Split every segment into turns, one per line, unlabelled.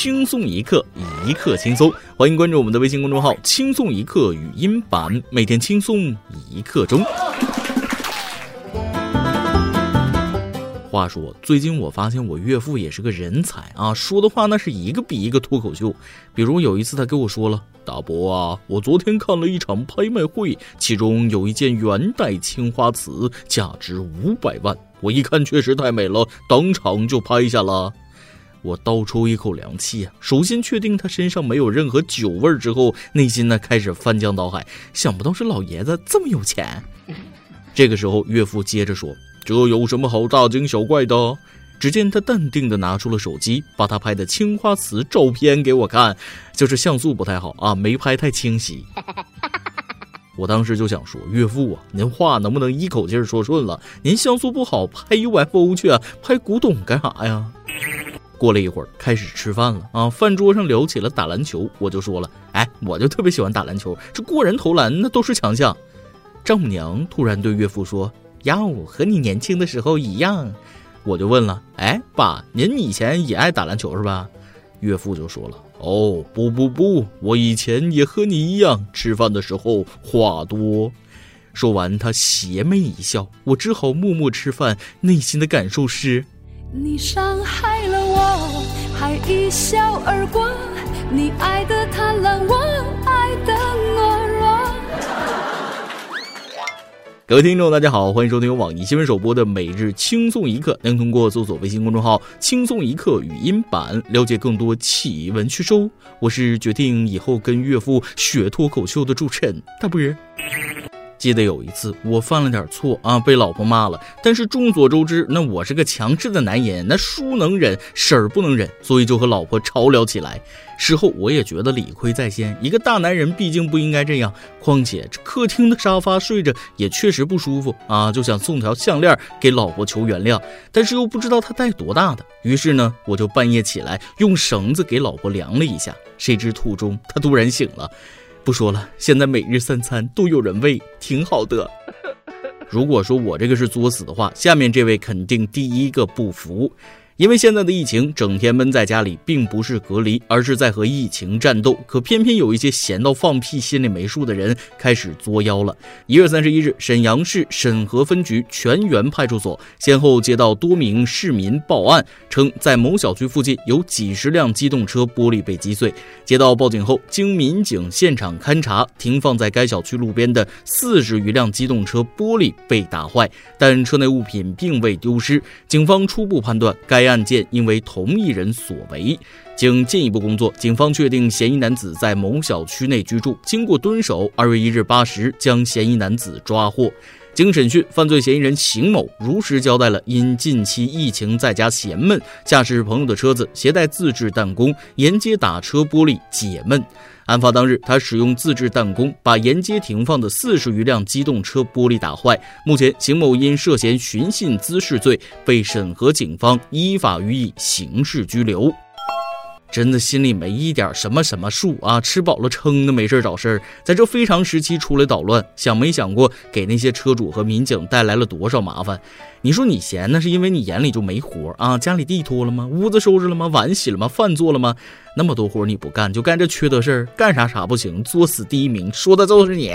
轻松一刻，一刻轻松。欢迎关注我们的微信公众号“轻松一刻语音版”，每天轻松一刻钟。话说，最近我发现我岳父也是个人才啊，说的话那是一个比一个脱口秀。比如有一次，他跟我说了：“大伯啊，我昨天看了一场拍卖会，其中有一件元代青花瓷，价值五百万。我一看确实太美了，当场就拍下了。”我倒抽一口凉气啊！首先确定他身上没有任何酒味儿之后，内心呢开始翻江倒海。想不到这老爷子这么有钱。这个时候，岳父接着说。这有什么好大惊小怪的？只见他淡定地拿出了手机，把他拍的青花瓷照片给我看，就是像素不太好啊，没拍太清晰。我当时就想说，岳父啊，您话能不能一口气儿说顺了？您像素不好，拍 UFO 去啊，拍古董干啥呀？过了一会儿，开始吃饭了啊，饭桌上聊起了打篮球，我就说了，哎，我就特别喜欢打篮球，这过人投篮那都是强项。丈母娘突然对岳父说。哟，和你年轻的时候一样，我就问了，哎，爸，您以前也爱打篮球是吧？岳父就说了，哦，不不不，我以前也和你一样，吃饭的时候话多。说完，他邪魅一笑，我只好默默吃饭，内心的感受是，你伤害了我，还一笑而过，你爱的贪婪，我爱的懦弱。各位听众，大家好，欢迎收听由网易新闻首播的每日轻松一刻。您通过搜索微信公众号“轻松一刻”语音版了解更多奇闻趣事。我是决定以后跟岳父学脱口秀的主持人大波。记得有一次我犯了点错啊，被老婆骂了。但是众所周知，那我是个强势的男人，那叔能忍，婶儿不能忍，所以就和老婆吵了起来。事后我也觉得理亏在先，一个大男人毕竟不应该这样。况且这客厅的沙发睡着也确实不舒服啊，就想送条项链给老婆求原谅，但是又不知道她戴多大的。于是呢，我就半夜起来用绳子给老婆量了一下，谁知途中她突然醒了。不说了，现在每日三餐都有人喂，挺好的。如果说我这个是作死的话，下面这位肯定第一个不服。因为现在的疫情，整天闷在家里，并不是隔离，而是在和疫情战斗。可偏偏有一些闲到放屁、心里没数的人开始作妖了。一月三十一日，沈阳市沈河分局全员派出所先后接到多名市民报案，称在某小区附近有几十辆机动车玻璃被击碎。接到报警后，经民警现场勘查，停放在该小区路边的四十余辆机动车玻璃被打坏，但车内物品并未丢失。警方初步判断该。案件因为同一人所为，经进一步工作，警方确定嫌疑男子在某小区内居住。经过蹲守，二月一日八时将嫌疑男子抓获。经审讯，犯罪嫌疑人邢某如实交代了因近期疫情在家闲闷，驾驶朋友的车子，携带自制弹弓沿街打车玻璃解闷。案发当日，他使用自制弹弓把沿街停放的四十余辆机动车玻璃打坏。目前，邢某因涉嫌寻衅滋事罪被审核警方依法予以刑事拘留。真的心里没一点什么什么数啊！吃饱了撑的，没事找事儿，在这非常时期出来捣乱，想没想过给那些车主和民警带来了多少麻烦？你说你闲，那是因为你眼里就没活啊？家里地拖了吗？屋子收拾了吗？碗洗了吗？饭做了吗？那么多活你不干，就干这缺德事儿，干啥啥不行，作死第一名，说的就是你。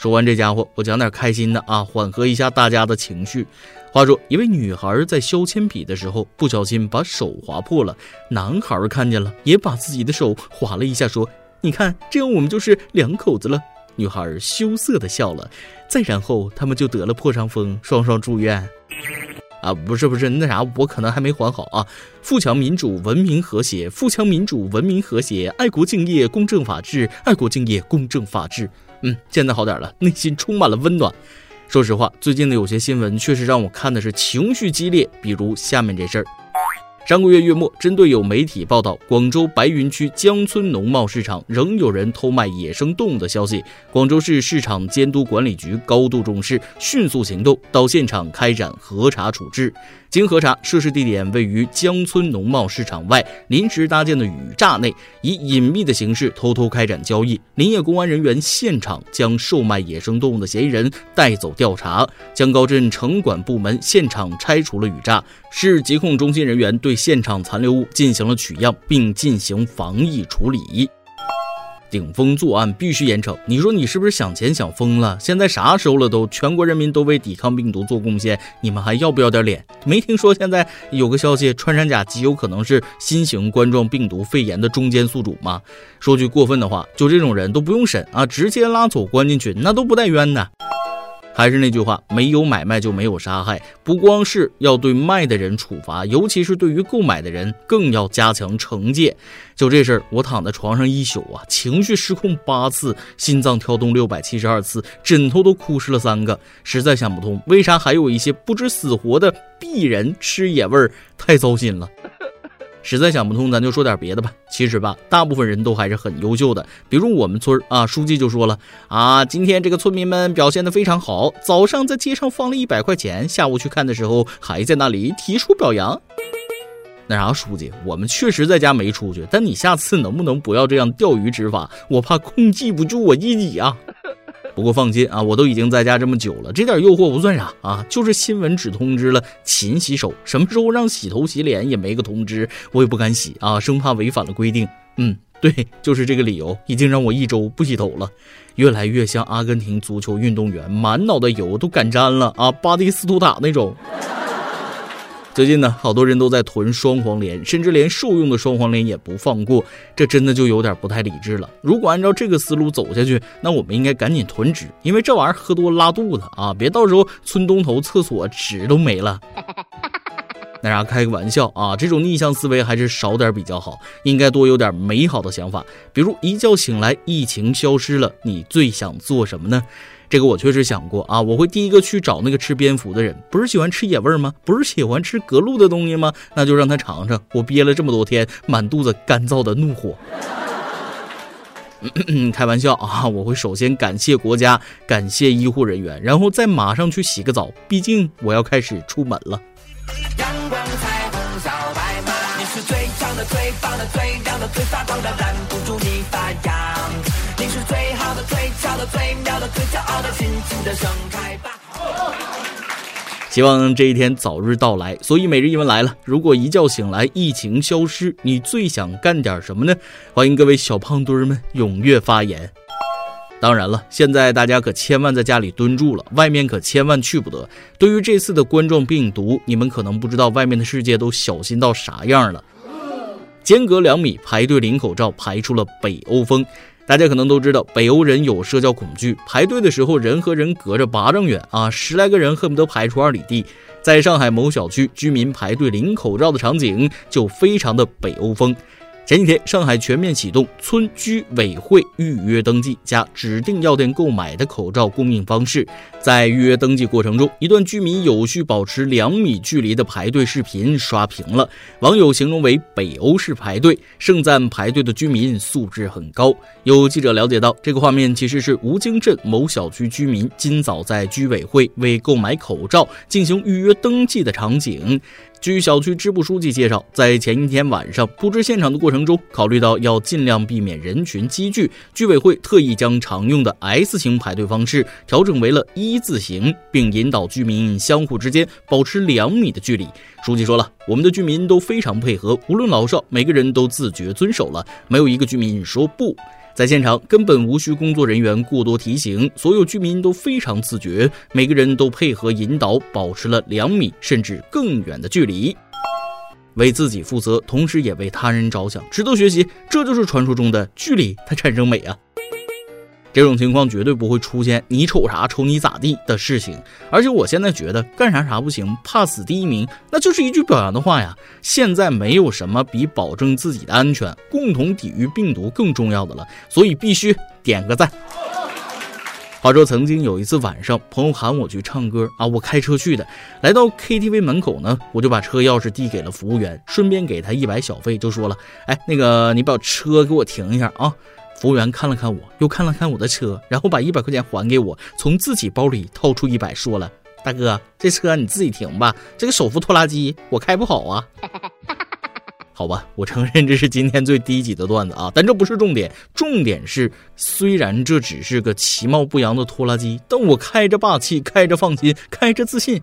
说完这家伙，我讲点开心的啊，缓和一下大家的情绪。话说，一位女孩在削铅笔的时候不小心把手划破了，男孩看见了，也把自己的手划了一下，说：“你看，这样我们就是两口子了。”女孩羞涩的笑了。再然后，他们就得了破伤风，双双住院。啊，不是不是，那啥，我可能还没缓好啊。富强民主，文明和谐；富强民主，文明和谐；爱国敬业，公正法治；爱国敬业，公正法治。嗯，现在好点了，内心充满了温暖。说实话，最近的有些新闻确实让我看的是情绪激烈，比如下面这事儿。上个月月末，针对有媒体报道广州白云区江村农贸市场仍有人偷卖野生动物的消息，广州市市场监督管理局高度重视，迅速行动到现场开展核查处置。经核查，涉事地点位于江村农贸市场外临时搭建的雨栅内，以隐秘的形式偷偷开展交易。林业公安人员现场将售卖野生动物的嫌疑人带走调查。江高镇城管部门现场拆除了雨栅，市疾控中心人员对现场残留物进行了取样，并进行防疫处理。顶风作案必须严惩，你说你是不是想钱想疯了？现在啥时候了都，全国人民都为抵抗病毒做贡献，你们还要不要点脸？没听说现在有个消息，穿山甲极有可能是新型冠状病毒肺炎的中间宿主吗？说句过分的话，就这种人都不用审啊，直接拉走关进去，那都不带冤的。还是那句话，没有买卖就没有杀害。不光是要对卖的人处罚，尤其是对于购买的人，更要加强惩戒。就这事儿，我躺在床上一宿啊，情绪失控八次，心脏跳动六百七十二次，枕头都哭湿了三个。实在想不通，为啥还有一些不知死活的鄙人吃野味儿，太糟心了。实在想不通，咱就说点别的吧。其实吧，大部分人都还是很优秀的。比如我们村啊，书记就说了啊，今天这个村民们表现的非常好，早上在街上放了一百块钱，下午去看的时候还在那里提出表扬。那啥，书记，我们确实在家没出去，但你下次能不能不要这样钓鱼执法？我怕控制不住我自己啊。不过放心啊，我都已经在家这么久了，这点诱惑不算啥啊，就是新闻只通知了勤洗手，什么时候让洗头洗脸也没个通知，我也不敢洗啊，生怕违反了规定。嗯，对，就是这个理由，已经让我一周不洗头了，越来越像阿根廷足球运动员，满脑袋油都敢沾了啊，巴蒂斯图塔那种。最近呢，好多人都在囤双黄连，甚至连受用的双黄连也不放过，这真的就有点不太理智了。如果按照这个思路走下去，那我们应该赶紧囤纸，因为这玩意儿喝多拉肚子啊，别到时候村东头厕所纸都没了。那啥，开个玩笑啊，这种逆向思维还是少点比较好，应该多有点美好的想法，比如一觉醒来，疫情消失了，你最想做什么呢？这个我确实想过啊，我会第一个去找那个吃蝙蝠的人，不是喜欢吃野味吗？不是喜欢吃隔路的东西吗？那就让他尝尝我憋了这么多天满肚子干燥的怒火。开玩笑啊，我会首先感谢国家，感谢医护人员，然后再马上去洗个澡，毕竟我要开始出门了。阳光彩虹小白马，你是最强的、最棒的、最亮的、最发光的，拦不住你发芽。最妙的、最骄傲的，尽情的盛开吧！希望这一天早日到来。所以每日一问来了：如果一觉醒来疫情消失，你最想干点什么呢？欢迎各位小胖墩儿们踊跃发言。当然了，现在大家可千万在家里蹲住了，外面可千万去不得。对于这次的冠状病毒，你们可能不知道外面的世界都小心到啥样了。间隔两米排队领口罩，排出了北欧风。大家可能都知道，北欧人有社交恐惧，排队的时候人和人隔着八丈远啊，十来个人恨不得排出二里地。在上海某小区，居民排队领口罩的场景就非常的北欧风。前几天，上海全面启动村居委会预约登记加指定药店购买的口罩供应方式。在预约登记过程中，一段居民有序保持两米距离的排队视频刷屏了，网友形容为“北欧式排队”，盛赞排队的居民素质很高。有记者了解到，这个画面其实是吴泾镇某小区居民今早在居委会为购买口罩进行预约登记的场景。据小区支部书记介绍，在前一天晚上布置现场的过程中，考虑到要尽量避免人群积聚，居委会特意将常用的 S 型排队方式调整为了一字形，并引导居民相互之间保持两米的距离。书记说了，我们的居民都非常配合，无论老少，每个人都自觉遵守了，没有一个居民说不。在现场根本无需工作人员过多提醒，所有居民都非常自觉，每个人都配合引导，保持了两米甚至更远的距离，为自己负责，同时也为他人着想，值得学习。这就是传说中的距离它产生美啊！这种情况绝对不会出现你瞅啥瞅你咋地的事情，而且我现在觉得干啥啥不行，怕死第一名，那就是一句表扬的话呀。现在没有什么比保证自己的安全、共同抵御病毒更重要的了，所以必须点个赞。话说曾经有一次晚上，朋友喊我去唱歌啊，我开车去的，来到 KTV 门口呢，我就把车钥匙递给了服务员，顺便给他一百小费，就说了，哎，那个你把车给我停一下啊。服务员看了看我，又看了看我的车，然后把一百块钱还给我，从自己包里掏出一百，说了：“大哥，这车你自己停吧，这个手扶拖拉机我开不好啊。好吧，我承认这是今天最低级的段子啊，但这不是重点，重点是虽然这只是个其貌不扬的拖拉机，但我开着霸气，开着放心，开着自信，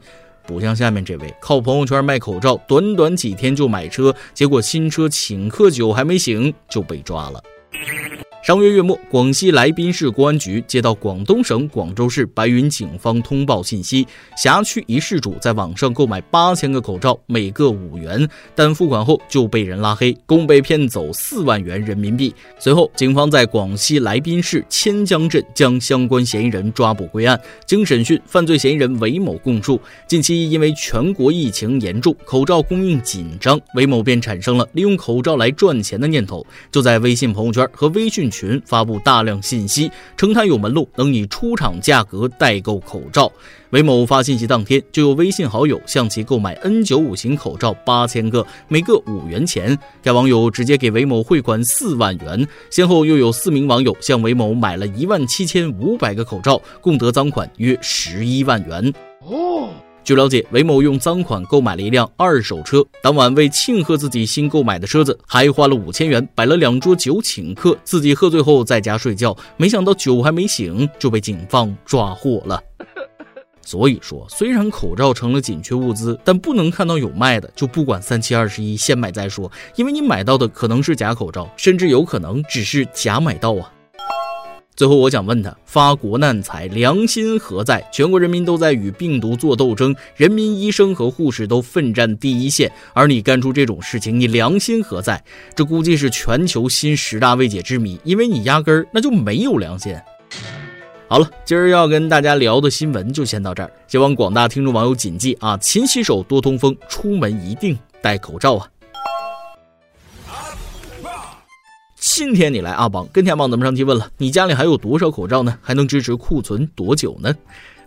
不像下面这位靠朋友圈卖口罩，短短几天就买车，结果新车请客酒还没醒就被抓了。上月月末，广西来宾市公安局接到广东省广州市白云警方通报信息，辖区一事主在网上购买八千个口罩，每个五元，但付款后就被人拉黑，共被骗走四万元人民币。随后，警方在广西来宾市千江镇将相关嫌疑人抓捕归案。经审讯，犯罪嫌疑人韦某供述，近期因为全国疫情严重，口罩供应紧张，韦某便产生了利用口罩来赚钱的念头，就在微信朋友圈和微信。群群发布大量信息，称他有门路，能以出厂价格代购口罩。韦某发信息当天，就有微信好友向其购买 N95 型口罩八千个，每个五元钱。该网友直接给韦某汇款四万元。先后又有四名网友向韦某买了一万七千五百个口罩，共得赃款约十一万元。哦。据了解，韦某用赃款购买了一辆二手车，当晚为庆贺自己新购买的车子，还花了五千元摆了两桌酒请客，自己喝醉后在家睡觉，没想到酒还没醒就被警方抓获了。所以说，虽然口罩成了紧缺物资，但不能看到有卖的就不管三七二十一，先买再说，因为你买到的可能是假口罩，甚至有可能只是假买到啊。最后，我想问他：发国难财，良心何在？全国人民都在与病毒做斗争，人民医生和护士都奋战第一线，而你干出这种事情，你良心何在？这估计是全球新十大未解之谜，因为你压根儿那就没有良心。好了，今儿要跟大家聊的新闻就先到这儿，希望广大听众网友谨记啊：勤洗手，多通风，出门一定戴口罩啊！今天你来阿邦跟天邦咱们上期问了，你家里还有多少口罩呢？还能支持库存多久呢？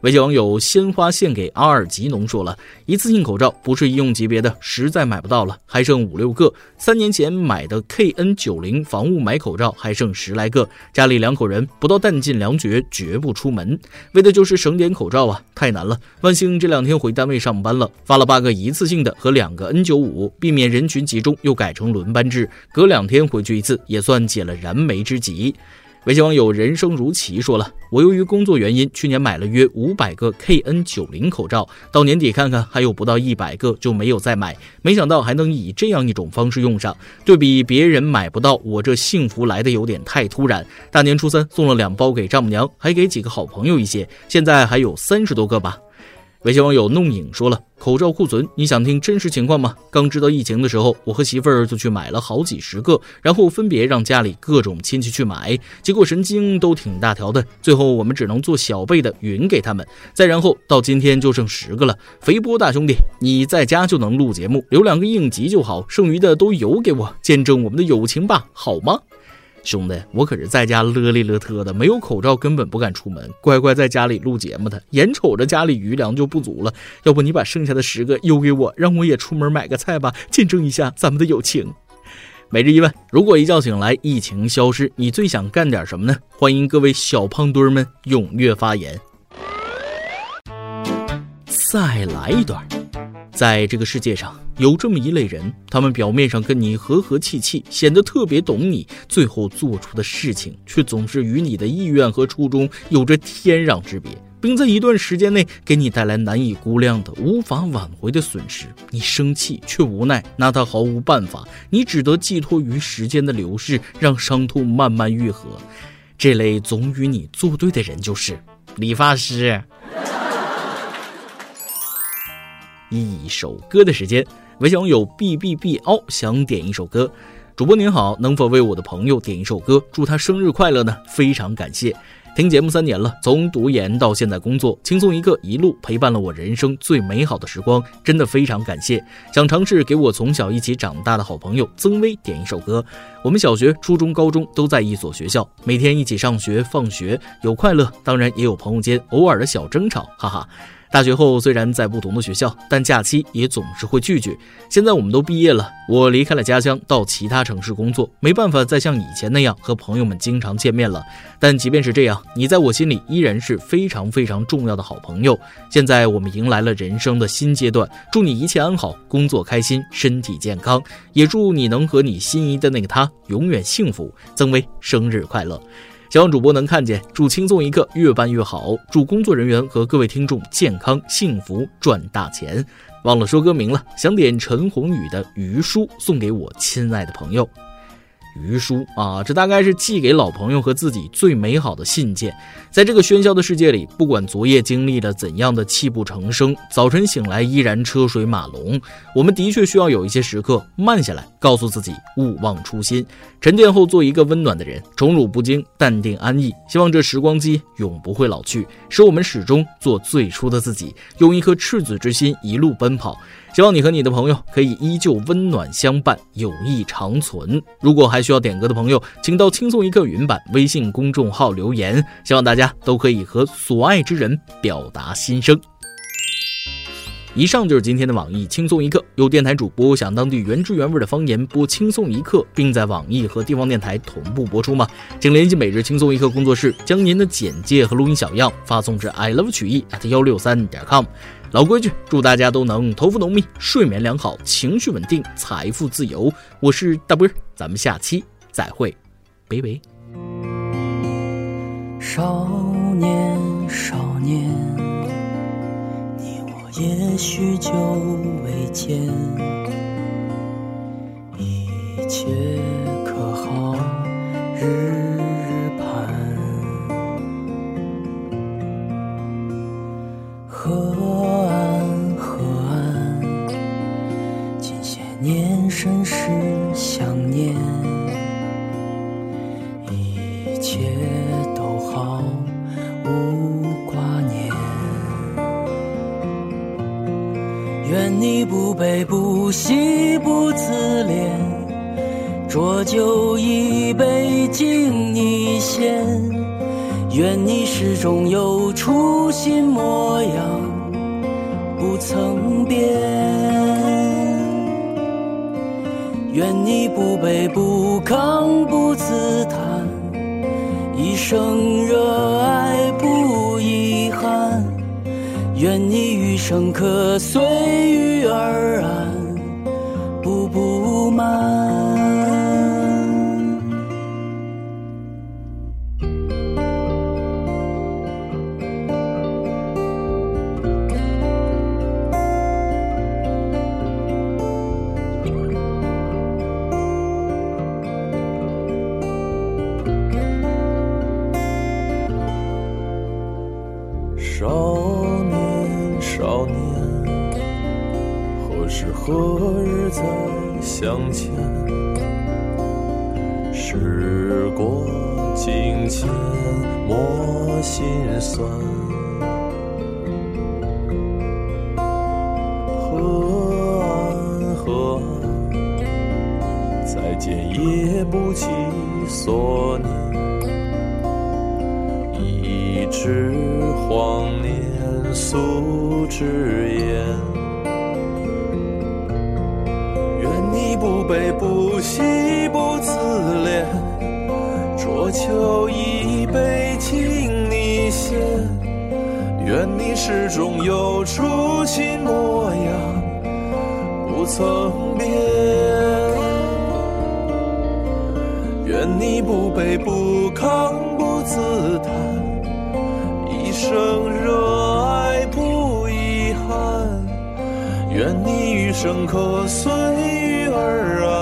微信网友鲜花献给阿尔吉农说了一次性口罩不是医用级别的，实在买不到了，还剩五六个。三年前买的 KN 九零防雾霾口罩还剩十来个，家里两口人不到弹尽粮绝绝不出门，为的就是省点口罩啊，太难了。万幸这两天回单位上班了，发了八个一次性的和两个 N 九五，避免人群集中，又改成轮班制，隔两天回去一次，也算解了燃眉之急。微信网友人生如棋说了，我由于工作原因，去年买了约五百个 KN 九零口罩，到年底看看还有不到一百个，就没有再买。没想到还能以这样一种方式用上，对比别人买不到，我这幸福来的有点太突然。大年初三送了两包给丈母娘，还给几个好朋友一些，现在还有三十多个吧。微信网友弄影说了。口罩库存，你想听真实情况吗？刚知道疫情的时候，我和媳妇儿就去买了好几十个，然后分别让家里各种亲戚去买，结果神经都挺大条的。最后我们只能做小倍的匀给他们。再然后到今天就剩十个了。肥波大兄弟，你在家就能录节目，留两个应急就好，剩余的都邮给我，见证我们的友情吧，好吗？兄弟，我可是在家勒里勒特的，没有口罩根本不敢出门，乖乖在家里录节目的。眼瞅着家里余粮就不足了，要不你把剩下的十个邮给我，让我也出门买个菜吧，见证一下咱们的友情。每日一问：如果一觉醒来疫情消失，你最想干点什么呢？欢迎各位小胖墩们踊跃发言。再来一段。在这个世界上，有这么一类人，他们表面上跟你和和气气，显得特别懂你，最后做出的事情却总是与你的意愿和初衷有着天壤之别，并在一段时间内给你带来难以估量的、无法挽回的损失。你生气却无奈，拿他毫无办法，你只得寄托于时间的流逝，让伤痛慢慢愈合。这类总与你作对的人，就是理发师。一首歌的时间，微信网友 b b b 凹想点一首歌。主播您好，能否为我的朋友点一首歌，祝他生日快乐呢？非常感谢。听节目三年了，从读研到现在工作，轻松一个一路陪伴了我人生最美好的时光，真的非常感谢。想尝试给我从小一起长大的好朋友曾威点一首歌。我们小学、初中、高中都在一所学校，每天一起上学放学，有快乐，当然也有朋友间偶尔的小争吵，哈哈。大学后虽然在不同的学校，但假期也总是会聚聚。现在我们都毕业了，我离开了家乡，到其他城市工作，没办法再像以前那样和朋友们经常见面了。但即便是这样，你在我心里依然是非常非常重要的好朋友。现在我们迎来了人生的新阶段，祝你一切安好，工作开心，身体健康，也祝你能和你心仪的那个他永远幸福。曾威生日快乐！希望主播能看见，祝轻松一刻越办越好，祝工作人员和各位听众健康幸福赚大钱。忘了说歌名了，想点陈鸿宇的《余书》送给我亲爱的朋友。余书啊，这大概是寄给老朋友和自己最美好的信件。在这个喧嚣的世界里，不管昨夜经历了怎样的泣不成声，早晨醒来依然车水马龙。我们的确需要有一些时刻慢下来，告诉自己勿忘初心，沉淀后做一个温暖的人，宠辱不惊，淡定安逸。希望这时光机永不会老去，使我们始终做最初的自己，用一颗赤子之心一路奔跑。希望你和你的朋友可以依旧温暖相伴，友谊长存。如果还需要点歌的朋友，请到“轻松一刻”云版微信公众号留言。希望大家都可以和所爱之人表达心声。以上就是今天的网易轻松一刻，有电台主播想当地原汁原味的方言播轻松一刻，并在网易和地方电台同步播出吗？请联系每日轻松一刻工作室，将您的简介和录音小样发送至 i love 曲艺 at 幺六三点 com。老规矩，祝大家都能头发浓密、睡眠良好、情绪稳定、财富自由。我是大波儿，咱们下期再会，拜拜。
少年，少年，你我也许久未见，一切可好？日。泪不亢不自叹，一生热爱不遗憾。愿你余生可随遇而安，步步慢。少年何时何日再相见时过境迁莫心酸河岸河再见也不及所念。一纸荒年素纸烟。不悲不喜不自怜，浊酒一杯敬你先。愿你始终有初心模样，不曾变。愿你不卑不亢不自叹，一生愿你余生可随遇。而安，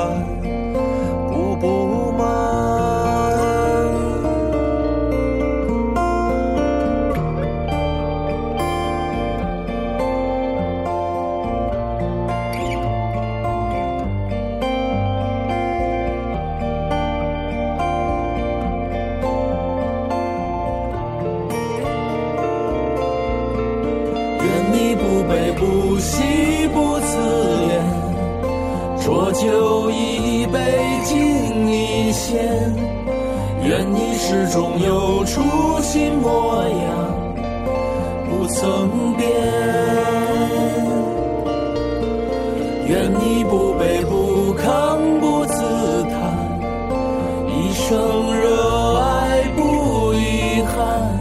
一生热爱不遗憾。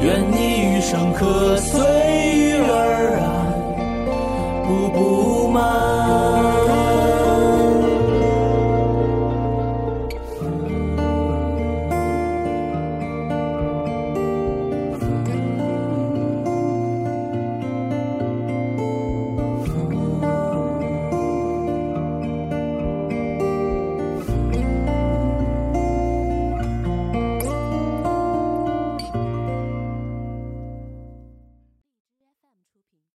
愿你余生可随遇而安，步步满。